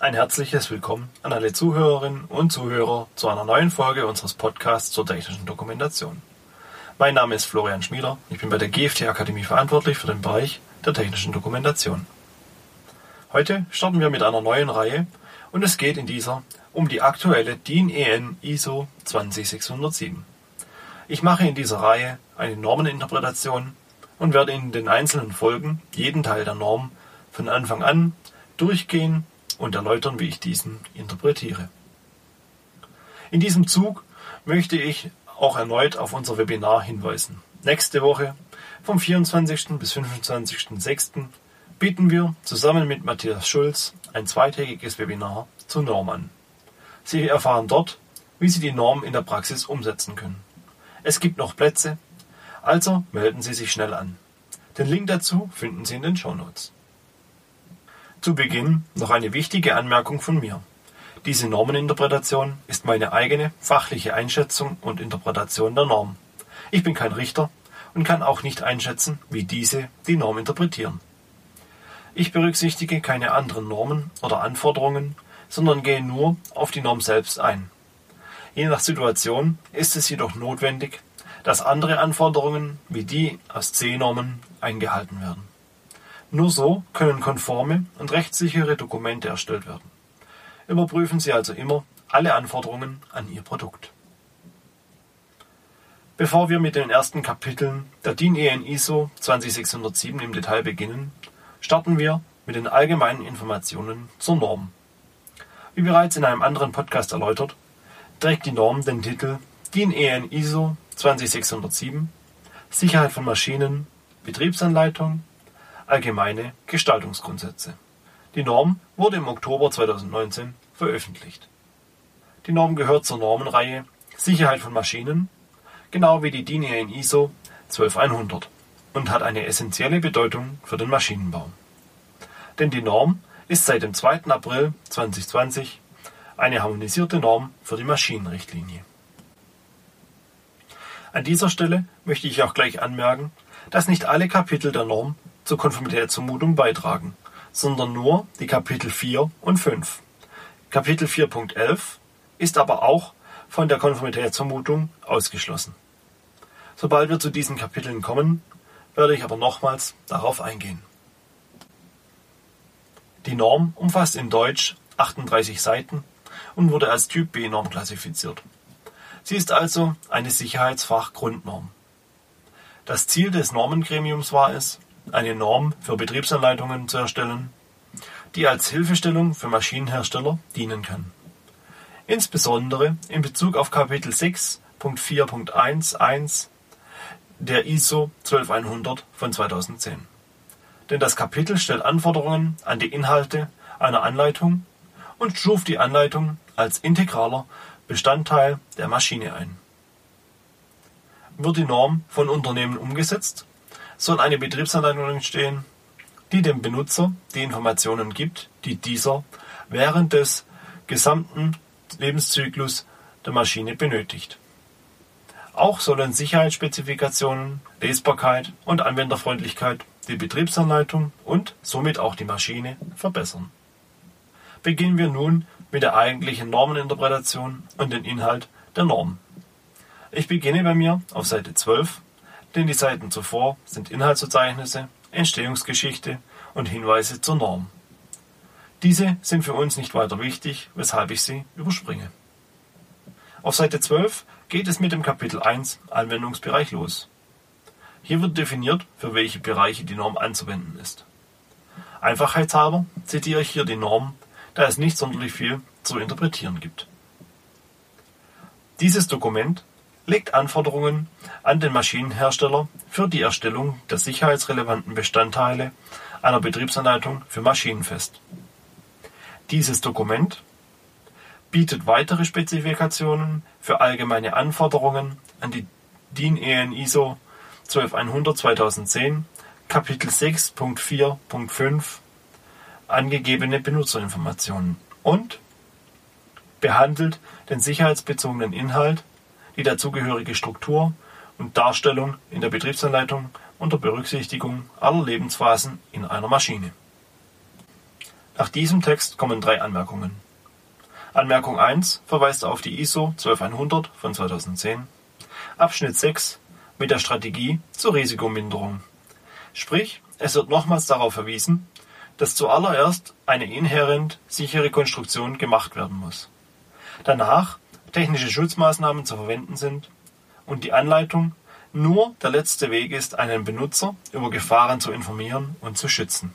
ein herzliches Willkommen an alle Zuhörerinnen und Zuhörer zu einer neuen Folge unseres Podcasts zur technischen Dokumentation. Mein Name ist Florian Schmieder, ich bin bei der GFT Akademie verantwortlich für den Bereich der technischen Dokumentation. Heute starten wir mit einer neuen Reihe und es geht in dieser um die aktuelle DIN EN ISO 20607. Ich mache in dieser Reihe eine Normeninterpretation und werde in den einzelnen Folgen jeden Teil der Norm von Anfang an durchgehen und erläutern, wie ich diesen interpretiere. In diesem Zug möchte ich auch erneut auf unser Webinar hinweisen. Nächste Woche vom 24. bis 25.06. bieten wir zusammen mit Matthias Schulz ein zweitägiges Webinar zur Norm an. Sie erfahren dort, wie Sie die Norm in der Praxis umsetzen können. Es gibt noch Plätze, also melden Sie sich schnell an. Den Link dazu finden Sie in den Show Notes. Zu Beginn noch eine wichtige Anmerkung von mir. Diese Normeninterpretation ist meine eigene fachliche Einschätzung und Interpretation der Norm. Ich bin kein Richter und kann auch nicht einschätzen, wie diese die Norm interpretieren. Ich berücksichtige keine anderen Normen oder Anforderungen, sondern gehe nur auf die Norm selbst ein. Je nach Situation ist es jedoch notwendig, dass andere Anforderungen wie die aus C-Normen eingehalten werden. Nur so können konforme und rechtssichere Dokumente erstellt werden. Überprüfen Sie also immer alle Anforderungen an Ihr Produkt. Bevor wir mit den ersten Kapiteln der DIN EN ISO 20607 im Detail beginnen, starten wir mit den allgemeinen Informationen zur Norm. Wie bereits in einem anderen Podcast erläutert, trägt die Norm den Titel DIN EN ISO 20607 Sicherheit von Maschinen, Betriebsanleitung, Allgemeine Gestaltungsgrundsätze. Die Norm wurde im Oktober 2019 veröffentlicht. Die Norm gehört zur Normenreihe Sicherheit von Maschinen, genau wie die DIN EN ISO 12100 und hat eine essentielle Bedeutung für den Maschinenbau. Denn die Norm ist seit dem 2. April 2020 eine harmonisierte Norm für die Maschinenrichtlinie. An dieser Stelle möchte ich auch gleich anmerken, dass nicht alle Kapitel der Norm zur Konformitätszumutung beitragen, sondern nur die Kapitel 4 und 5. Kapitel 4.11 ist aber auch von der Konformitätszumutung ausgeschlossen. Sobald wir zu diesen Kapiteln kommen, werde ich aber nochmals darauf eingehen. Die Norm umfasst in Deutsch 38 Seiten und wurde als Typ B-Norm klassifiziert. Sie ist also eine Sicherheitsfach-Grundnorm. Das Ziel des Normengremiums war es, eine Norm für Betriebsanleitungen zu erstellen, die als Hilfestellung für Maschinenhersteller dienen kann. Insbesondere in Bezug auf Kapitel 6.4.1.1 der ISO 12100 von 2010. Denn das Kapitel stellt Anforderungen an die Inhalte einer Anleitung und stuft die Anleitung als integraler Bestandteil der Maschine ein. Wird die Norm von Unternehmen umgesetzt, soll eine Betriebsanleitung entstehen, die dem Benutzer die Informationen gibt, die dieser während des gesamten Lebenszyklus der Maschine benötigt. Auch sollen Sicherheitsspezifikationen, Lesbarkeit und Anwenderfreundlichkeit die Betriebsanleitung und somit auch die Maschine verbessern. Beginnen wir nun mit der eigentlichen Normeninterpretation und dem Inhalt der Norm. Ich beginne bei mir auf Seite 12 denn die Seiten zuvor sind Inhaltsverzeichnisse, Entstehungsgeschichte und Hinweise zur Norm. Diese sind für uns nicht weiter wichtig, weshalb ich sie überspringe. Auf Seite 12 geht es mit dem Kapitel 1 Anwendungsbereich los. Hier wird definiert, für welche Bereiche die Norm anzuwenden ist. Einfachheitshalber zitiere ich hier die Norm, da es nicht sonderlich viel zu interpretieren gibt. Dieses Dokument legt Anforderungen an den Maschinenhersteller für die Erstellung der sicherheitsrelevanten Bestandteile einer Betriebsanleitung für Maschinen fest. Dieses Dokument bietet weitere Spezifikationen für allgemeine Anforderungen an die DIN EN ISO 12100-2010 Kapitel 6.4.5 angegebene Benutzerinformationen und behandelt den sicherheitsbezogenen Inhalt die dazugehörige Struktur und Darstellung in der Betriebsanleitung unter Berücksichtigung aller Lebensphasen in einer Maschine. Nach diesem Text kommen drei Anmerkungen. Anmerkung 1 verweist auf die ISO 12100 von 2010. Abschnitt 6 mit der Strategie zur Risikominderung. Sprich, es wird nochmals darauf verwiesen, dass zuallererst eine inhärent sichere Konstruktion gemacht werden muss. Danach technische Schutzmaßnahmen zu verwenden sind und die Anleitung nur der letzte Weg ist, einen Benutzer über Gefahren zu informieren und zu schützen.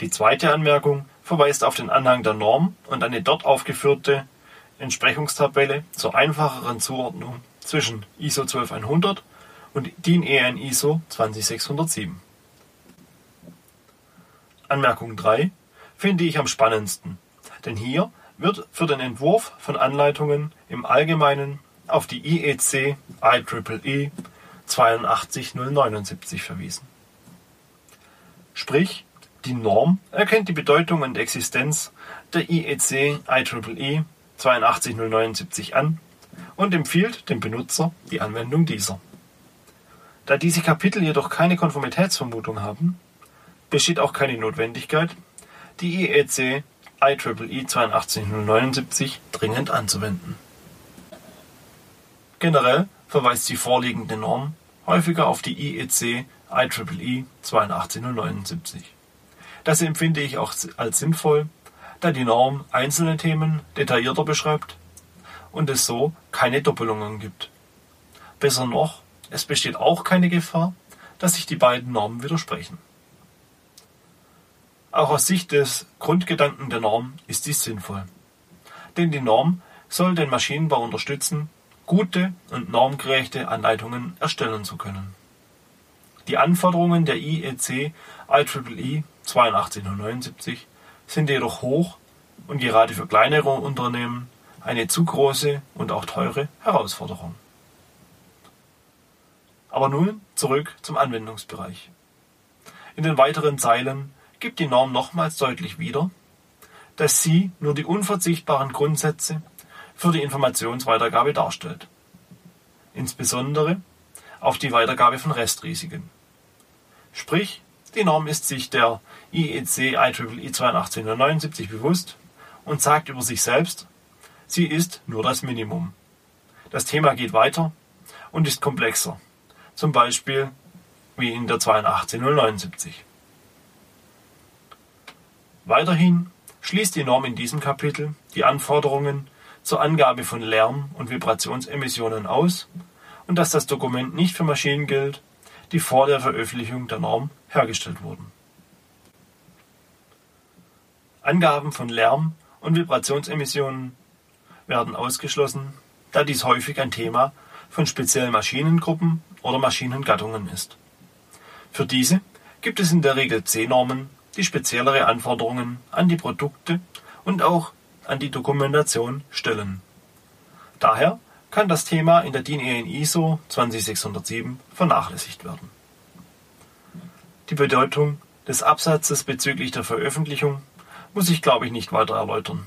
Die zweite Anmerkung verweist auf den Anhang der Norm und eine dort aufgeführte Entsprechungstabelle zur einfacheren Zuordnung zwischen ISO 12100 und DIN EN ISO 20607. Anmerkung 3 finde ich am spannendsten, denn hier wird für den Entwurf von Anleitungen im Allgemeinen auf die IEC IEEE 82079 verwiesen. Sprich, die Norm erkennt die Bedeutung und Existenz der IEC IEEE 82079 an und empfiehlt dem Benutzer die Anwendung dieser. Da diese Kapitel jedoch keine Konformitätsvermutung haben, besteht auch keine Notwendigkeit, die IEC IEEE 82079 dringend anzuwenden. Generell verweist die vorliegende Norm häufiger auf die IEC IEEE 82079. Das empfinde ich auch als sinnvoll, da die Norm einzelne Themen detaillierter beschreibt und es so keine Doppelungen gibt. Besser noch, es besteht auch keine Gefahr, dass sich die beiden Normen widersprechen. Auch aus Sicht des Grundgedanken der Norm ist dies sinnvoll. Denn die Norm soll den Maschinenbau unterstützen, gute und normgerechte Anleitungen erstellen zu können. Die Anforderungen der IEC IEEE 8279 sind jedoch hoch und gerade für kleinere Unternehmen eine zu große und auch teure Herausforderung. Aber nun zurück zum Anwendungsbereich. In den weiteren Zeilen gibt die Norm nochmals deutlich wieder, dass sie nur die unverzichtbaren Grundsätze für die Informationsweitergabe darstellt. Insbesondere auf die Weitergabe von Restrisiken. Sprich, die Norm ist sich der IEC IEEE 8279 bewusst und sagt über sich selbst, sie ist nur das Minimum. Das Thema geht weiter und ist komplexer, zum Beispiel wie in der 82079. Weiterhin schließt die Norm in diesem Kapitel die Anforderungen zur Angabe von Lärm- und Vibrationsemissionen aus und dass das Dokument nicht für Maschinen gilt, die vor der Veröffentlichung der Norm hergestellt wurden. Angaben von Lärm- und Vibrationsemissionen werden ausgeschlossen, da dies häufig ein Thema von speziellen Maschinengruppen oder Maschinengattungen ist. Für diese gibt es in der Regel C-Normen, die speziellere Anforderungen an die Produkte und auch an die Dokumentation stellen. Daher kann das Thema in der DIN EN ISO 20607 vernachlässigt werden. Die Bedeutung des Absatzes bezüglich der Veröffentlichung muss ich, glaube ich, nicht weiter erläutern.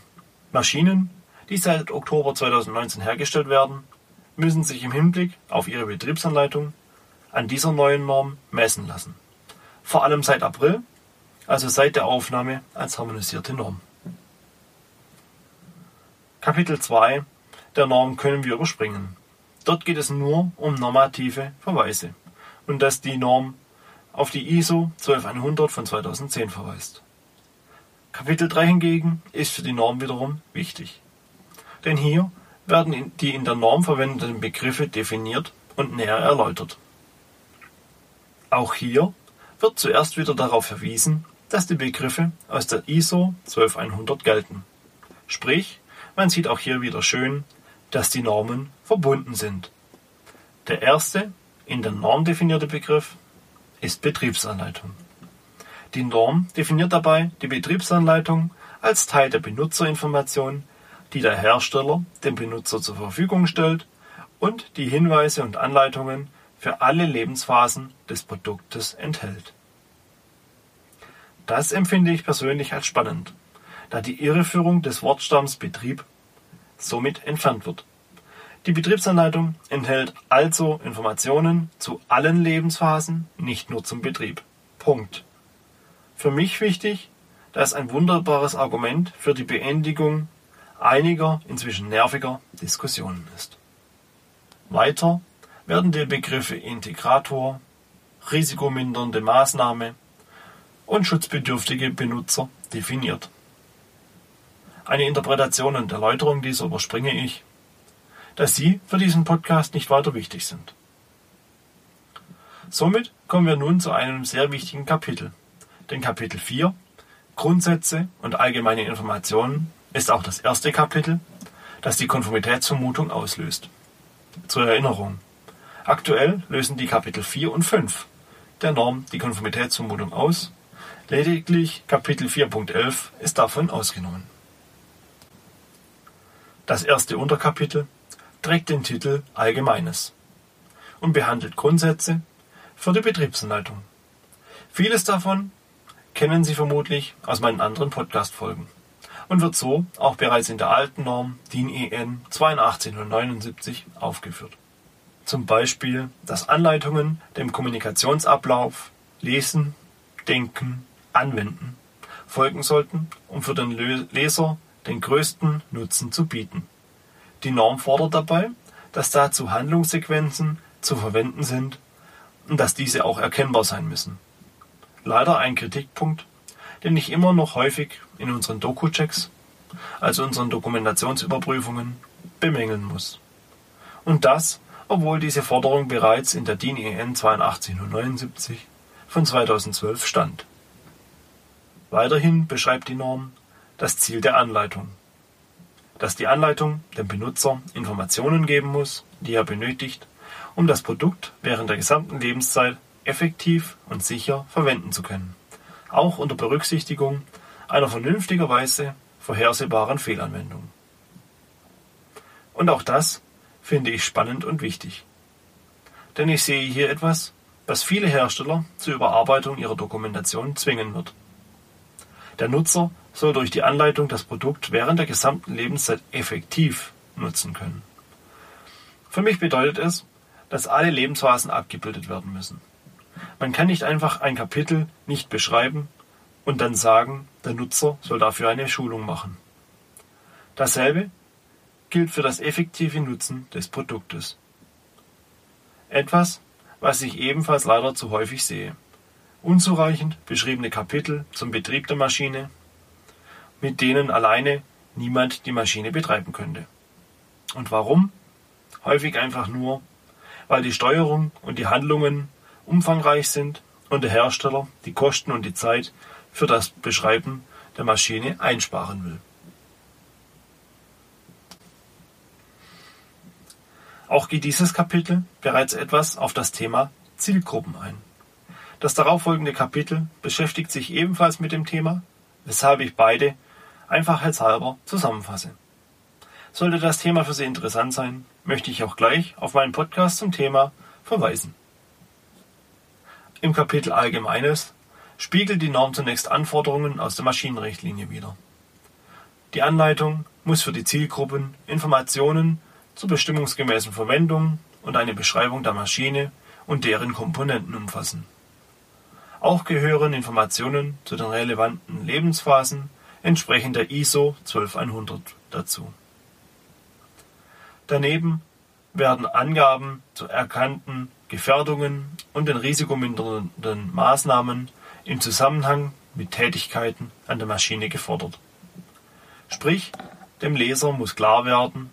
Maschinen, die seit Oktober 2019 hergestellt werden, müssen sich im Hinblick auf ihre Betriebsanleitung an dieser neuen Norm messen lassen. Vor allem seit April, also seit der Aufnahme als harmonisierte Norm. Kapitel 2 der Norm können wir überspringen. Dort geht es nur um normative Verweise und dass die Norm auf die ISO 12100 von 2010 verweist. Kapitel 3 hingegen ist für die Norm wiederum wichtig. Denn hier werden die in der Norm verwendeten Begriffe definiert und näher erläutert. Auch hier wird zuerst wieder darauf verwiesen, dass die Begriffe aus der ISO 12100 gelten. Sprich, man sieht auch hier wieder schön, dass die Normen verbunden sind. Der erste in der Norm definierte Begriff ist Betriebsanleitung. Die Norm definiert dabei die Betriebsanleitung als Teil der Benutzerinformation, die der Hersteller dem Benutzer zur Verfügung stellt und die Hinweise und Anleitungen für alle Lebensphasen des Produktes enthält. Das empfinde ich persönlich als spannend, da die Irreführung des Wortstamms Betrieb somit entfernt wird. Die Betriebsanleitung enthält also Informationen zu allen Lebensphasen, nicht nur zum Betrieb. Punkt. Für mich wichtig, dass ein wunderbares Argument für die Beendigung einiger, inzwischen nerviger Diskussionen ist. Weiter werden die Begriffe Integrator, risikomindernde Maßnahme und schutzbedürftige Benutzer definiert. Eine Interpretation und Erläuterung dieser überspringe ich, da sie für diesen Podcast nicht weiter wichtig sind. Somit kommen wir nun zu einem sehr wichtigen Kapitel, den Kapitel 4 Grundsätze und allgemeine Informationen ist auch das erste Kapitel, das die Konformitätsvermutung auslöst. Zur Erinnerung. Aktuell lösen die Kapitel 4 und 5 der Norm die Konformitätsvermutung aus, lediglich Kapitel 4.11 ist davon ausgenommen. Das erste Unterkapitel trägt den Titel Allgemeines und behandelt Grundsätze für die Betriebsanleitung. Vieles davon kennen Sie vermutlich aus meinen anderen Podcast-Folgen und wird so auch bereits in der alten Norm DIN EN 8279 aufgeführt. Zum Beispiel, dass Anleitungen dem Kommunikationsablauf Lesen, Denken, Anwenden folgen sollten, um für den Leser den größten Nutzen zu bieten. Die Norm fordert dabei, dass dazu Handlungssequenzen zu verwenden sind und dass diese auch erkennbar sein müssen. Leider ein Kritikpunkt, den ich immer noch häufig in unseren Doku-Checks, also unseren Dokumentationsüberprüfungen, bemängeln muss. Und das, obwohl diese Forderung bereits in der DIN EN 8279 von 2012 stand. Weiterhin beschreibt die Norm das Ziel der Anleitung, dass die Anleitung dem Benutzer Informationen geben muss, die er benötigt, um das Produkt während der gesamten Lebenszeit effektiv und sicher verwenden zu können, auch unter Berücksichtigung einer vernünftigerweise vorhersehbaren Fehlanwendung. Und auch das finde ich spannend und wichtig. Denn ich sehe hier etwas, was viele Hersteller zur Überarbeitung ihrer Dokumentation zwingen wird. Der Nutzer soll durch die Anleitung das Produkt während der gesamten Lebenszeit effektiv nutzen können. Für mich bedeutet es, dass alle Lebensphasen abgebildet werden müssen. Man kann nicht einfach ein Kapitel nicht beschreiben und dann sagen, der Nutzer soll dafür eine Schulung machen. Dasselbe gilt für das effektive Nutzen des Produktes. Etwas, was ich ebenfalls leider zu häufig sehe. Unzureichend beschriebene Kapitel zum Betrieb der Maschine, mit denen alleine niemand die Maschine betreiben könnte. Und warum? Häufig einfach nur, weil die Steuerung und die Handlungen umfangreich sind und der Hersteller die Kosten und die Zeit für das Beschreiben der Maschine einsparen will. Auch geht dieses Kapitel bereits etwas auf das Thema Zielgruppen ein. Das darauffolgende Kapitel beschäftigt sich ebenfalls mit dem Thema, weshalb ich beide einfachheitshalber zusammenfasse. Sollte das Thema für Sie interessant sein, möchte ich auch gleich auf meinen Podcast zum Thema verweisen. Im Kapitel Allgemeines spiegelt die Norm zunächst Anforderungen aus der Maschinenrichtlinie wider. Die Anleitung muss für die Zielgruppen Informationen zur bestimmungsgemäßen Verwendung und eine Beschreibung der Maschine und deren Komponenten umfassen. Auch gehören Informationen zu den relevanten Lebensphasen entsprechend der ISO 12100 dazu. Daneben werden Angaben zu erkannten Gefährdungen und den risikomindernden Maßnahmen im Zusammenhang mit Tätigkeiten an der Maschine gefordert. Sprich, dem Leser muss klar werden,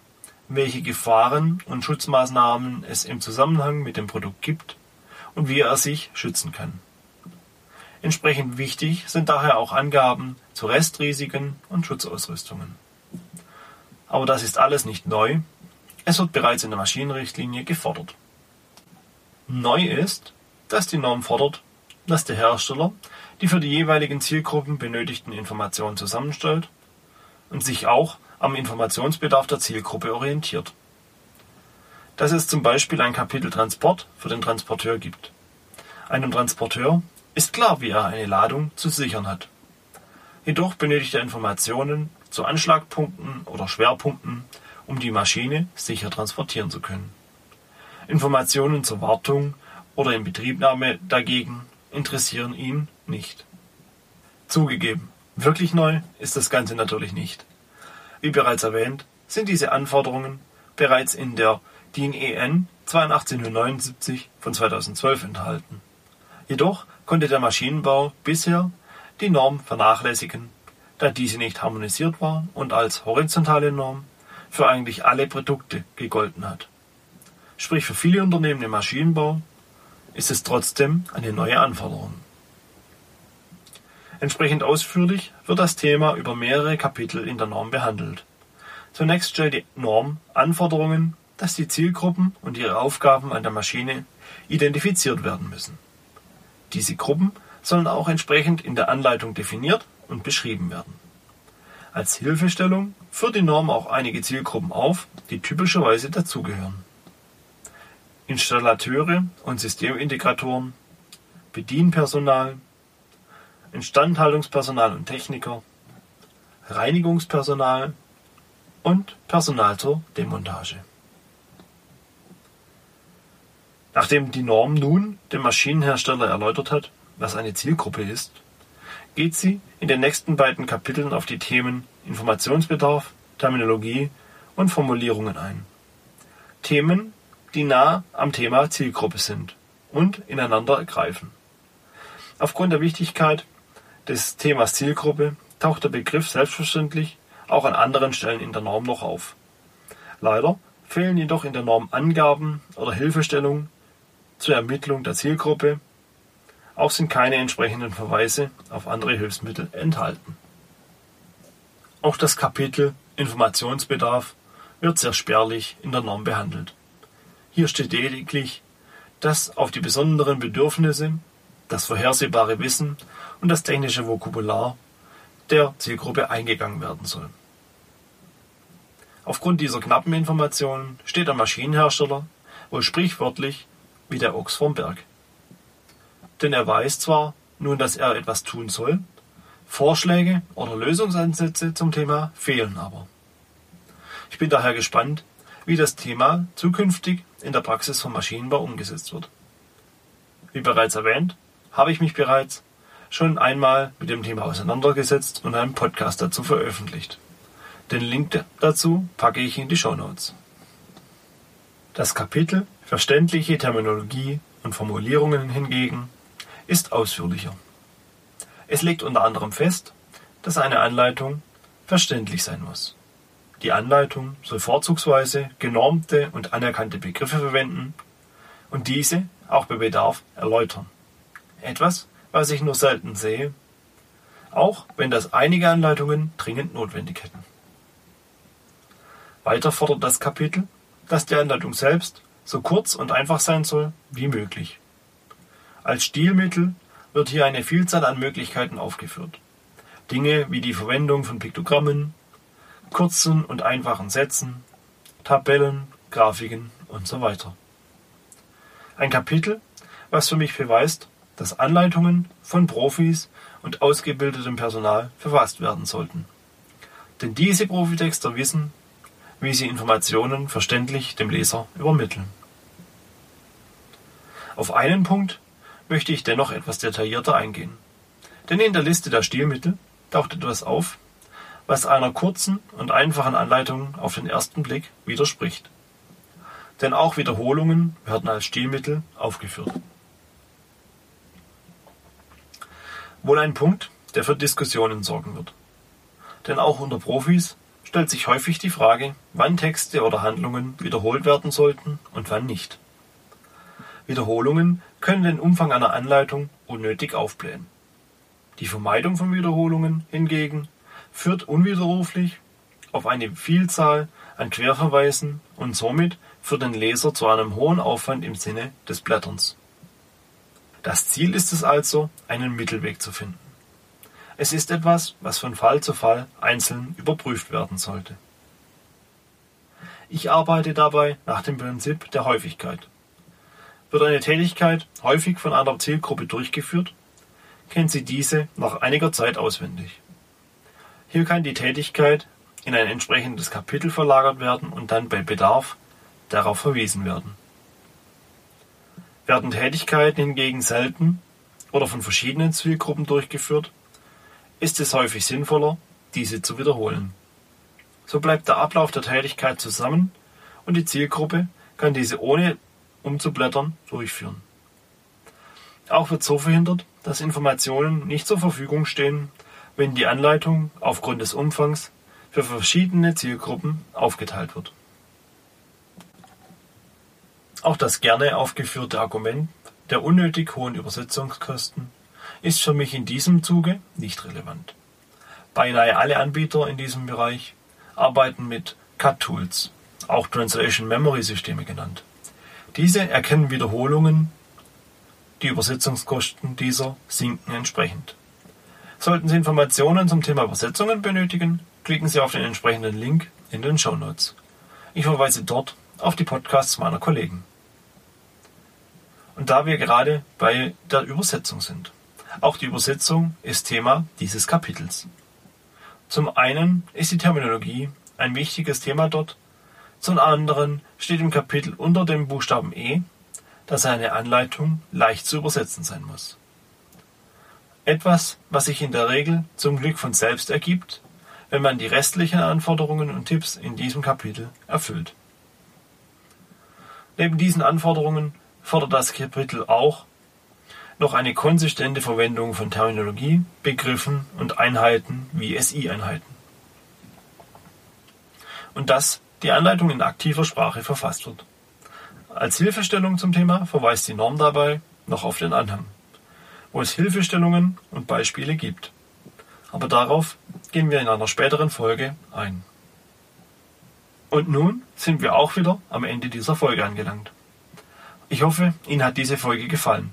welche Gefahren und Schutzmaßnahmen es im Zusammenhang mit dem Produkt gibt und wie er sich schützen kann. Entsprechend wichtig sind daher auch Angaben zu Restrisiken und Schutzausrüstungen. Aber das ist alles nicht neu es wird bereits in der Maschinenrichtlinie gefordert. Neu ist, dass die Norm fordert, dass der Hersteller die für die jeweiligen Zielgruppen benötigten Informationen zusammenstellt und sich auch am Informationsbedarf der Zielgruppe orientiert. Dass es zum Beispiel ein Kapitel Transport für den Transporteur gibt. Einem Transporteur ist klar, wie er eine Ladung zu sichern hat. Jedoch benötigt er Informationen zu Anschlagpunkten oder Schwerpunkten um die Maschine sicher transportieren zu können. Informationen zur Wartung oder Inbetriebnahme dagegen interessieren ihn nicht. Zugegeben, wirklich neu ist das Ganze natürlich nicht. Wie bereits erwähnt, sind diese Anforderungen bereits in der DIN EN 8279 von 2012 enthalten. Jedoch konnte der Maschinenbau bisher die Norm vernachlässigen, da diese nicht harmonisiert war und als horizontale Norm für eigentlich alle Produkte gegolten hat. Sprich für viele Unternehmen im Maschinenbau ist es trotzdem eine neue Anforderung. Entsprechend ausführlich wird das Thema über mehrere Kapitel in der Norm behandelt. Zunächst stellt die Norm Anforderungen, dass die Zielgruppen und ihre Aufgaben an der Maschine identifiziert werden müssen. Diese Gruppen sollen auch entsprechend in der Anleitung definiert und beschrieben werden. Als Hilfestellung führt die Norm auch einige Zielgruppen auf, die typischerweise dazugehören. Installateure und Systemintegratoren, Bedienpersonal, Instandhaltungspersonal und Techniker, Reinigungspersonal und Personal zur Demontage. Nachdem die Norm nun dem Maschinenhersteller erläutert hat, was eine Zielgruppe ist, geht sie in den nächsten beiden Kapiteln auf die Themen Informationsbedarf, Terminologie und Formulierungen ein. Themen, die nah am Thema Zielgruppe sind und ineinander greifen. Aufgrund der Wichtigkeit des Themas Zielgruppe taucht der Begriff selbstverständlich auch an anderen Stellen in der Norm noch auf. Leider fehlen jedoch in der Norm Angaben oder Hilfestellungen zur Ermittlung der Zielgruppe auch sind keine entsprechenden Verweise auf andere Hilfsmittel enthalten. Auch das Kapitel Informationsbedarf wird sehr spärlich in der Norm behandelt. Hier steht lediglich, dass auf die besonderen Bedürfnisse, das vorhersehbare Wissen und das technische Vokabular der Zielgruppe eingegangen werden soll. Aufgrund dieser knappen Informationen steht der Maschinenhersteller wohl sprichwörtlich wie der Ochs vorm Berg. Denn er weiß zwar nun, dass er etwas tun soll, Vorschläge oder Lösungsansätze zum Thema fehlen aber. Ich bin daher gespannt, wie das Thema zukünftig in der Praxis vom Maschinenbau umgesetzt wird. Wie bereits erwähnt, habe ich mich bereits schon einmal mit dem Thema auseinandergesetzt und einen Podcast dazu veröffentlicht. Den Link dazu packe ich in die Show Notes. Das Kapitel Verständliche Terminologie und Formulierungen hingegen ist ausführlicher. Es legt unter anderem fest, dass eine Anleitung verständlich sein muss. Die Anleitung soll vorzugsweise genormte und anerkannte Begriffe verwenden und diese auch bei Bedarf erläutern. Etwas, was ich nur selten sehe, auch wenn das einige Anleitungen dringend notwendig hätten. Weiter fordert das Kapitel, dass die Anleitung selbst so kurz und einfach sein soll wie möglich. Als Stilmittel wird hier eine Vielzahl an Möglichkeiten aufgeführt. Dinge wie die Verwendung von Piktogrammen, kurzen und einfachen Sätzen, Tabellen, Grafiken und so weiter. Ein Kapitel, was für mich beweist, dass Anleitungen von Profis und ausgebildetem Personal verfasst werden sollten. Denn diese Profitexter wissen, wie sie Informationen verständlich dem Leser übermitteln. Auf einen Punkt möchte ich dennoch etwas detaillierter eingehen. Denn in der Liste der Stilmittel taucht etwas auf, was einer kurzen und einfachen Anleitung auf den ersten Blick widerspricht. Denn auch Wiederholungen werden als Stilmittel aufgeführt. Wohl ein Punkt, der für Diskussionen sorgen wird. Denn auch unter Profis stellt sich häufig die Frage, wann Texte oder Handlungen wiederholt werden sollten und wann nicht. Wiederholungen können den Umfang einer Anleitung unnötig aufblähen. Die Vermeidung von Wiederholungen hingegen führt unwiderruflich auf eine Vielzahl an Querverweisen und somit für den Leser zu einem hohen Aufwand im Sinne des Blätterns. Das Ziel ist es also, einen Mittelweg zu finden. Es ist etwas, was von Fall zu Fall einzeln überprüft werden sollte. Ich arbeite dabei nach dem Prinzip der Häufigkeit. Wird eine Tätigkeit häufig von einer Zielgruppe durchgeführt, kennt sie diese nach einiger Zeit auswendig. Hier kann die Tätigkeit in ein entsprechendes Kapitel verlagert werden und dann bei Bedarf darauf verwiesen werden. Werden Tätigkeiten hingegen selten oder von verschiedenen Zielgruppen durchgeführt, ist es häufig sinnvoller, diese zu wiederholen. So bleibt der Ablauf der Tätigkeit zusammen und die Zielgruppe kann diese ohne umzublättern durchführen. Auch wird so verhindert, dass Informationen nicht zur Verfügung stehen, wenn die Anleitung aufgrund des Umfangs für verschiedene Zielgruppen aufgeteilt wird. Auch das gerne aufgeführte Argument der unnötig hohen Übersetzungskosten ist für mich in diesem Zuge nicht relevant. Beinahe alle Anbieter in diesem Bereich arbeiten mit Cut-Tools, auch Translation Memory Systeme genannt. Diese erkennen Wiederholungen, die Übersetzungskosten dieser sinken entsprechend. Sollten Sie Informationen zum Thema Übersetzungen benötigen, klicken Sie auf den entsprechenden Link in den Show Notes. Ich verweise dort auf die Podcasts meiner Kollegen. Und da wir gerade bei der Übersetzung sind. Auch die Übersetzung ist Thema dieses Kapitels. Zum einen ist die Terminologie ein wichtiges Thema dort, zum anderen steht im Kapitel unter dem Buchstaben E, dass eine Anleitung leicht zu übersetzen sein muss. Etwas, was sich in der Regel zum Glück von selbst ergibt, wenn man die restlichen Anforderungen und Tipps in diesem Kapitel erfüllt. Neben diesen Anforderungen fordert das Kapitel auch noch eine konsistente Verwendung von Terminologie, Begriffen und Einheiten wie SI-Einheiten. Und dass die Anleitung in aktiver Sprache verfasst wird. Als Hilfestellung zum Thema verweist die Norm dabei noch auf den Anhang, wo es Hilfestellungen und Beispiele gibt. Aber darauf gehen wir in einer späteren Folge ein. Und nun sind wir auch wieder am Ende dieser Folge angelangt. Ich hoffe, Ihnen hat diese Folge gefallen.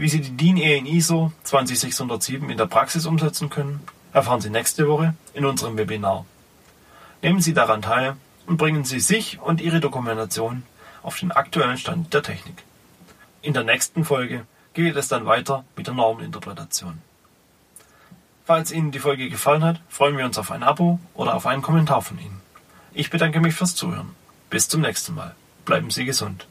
Wie Sie die DIN EN ISO 20607 in der Praxis umsetzen können, erfahren Sie nächste Woche in unserem Webinar. Nehmen Sie daran teil und bringen Sie sich und Ihre Dokumentation auf den aktuellen Stand der Technik. In der nächsten Folge geht es dann weiter mit der Normeninterpretation. Falls Ihnen die Folge gefallen hat, freuen wir uns auf ein Abo oder auf einen Kommentar von Ihnen. Ich bedanke mich fürs Zuhören. Bis zum nächsten Mal. Bleiben Sie gesund.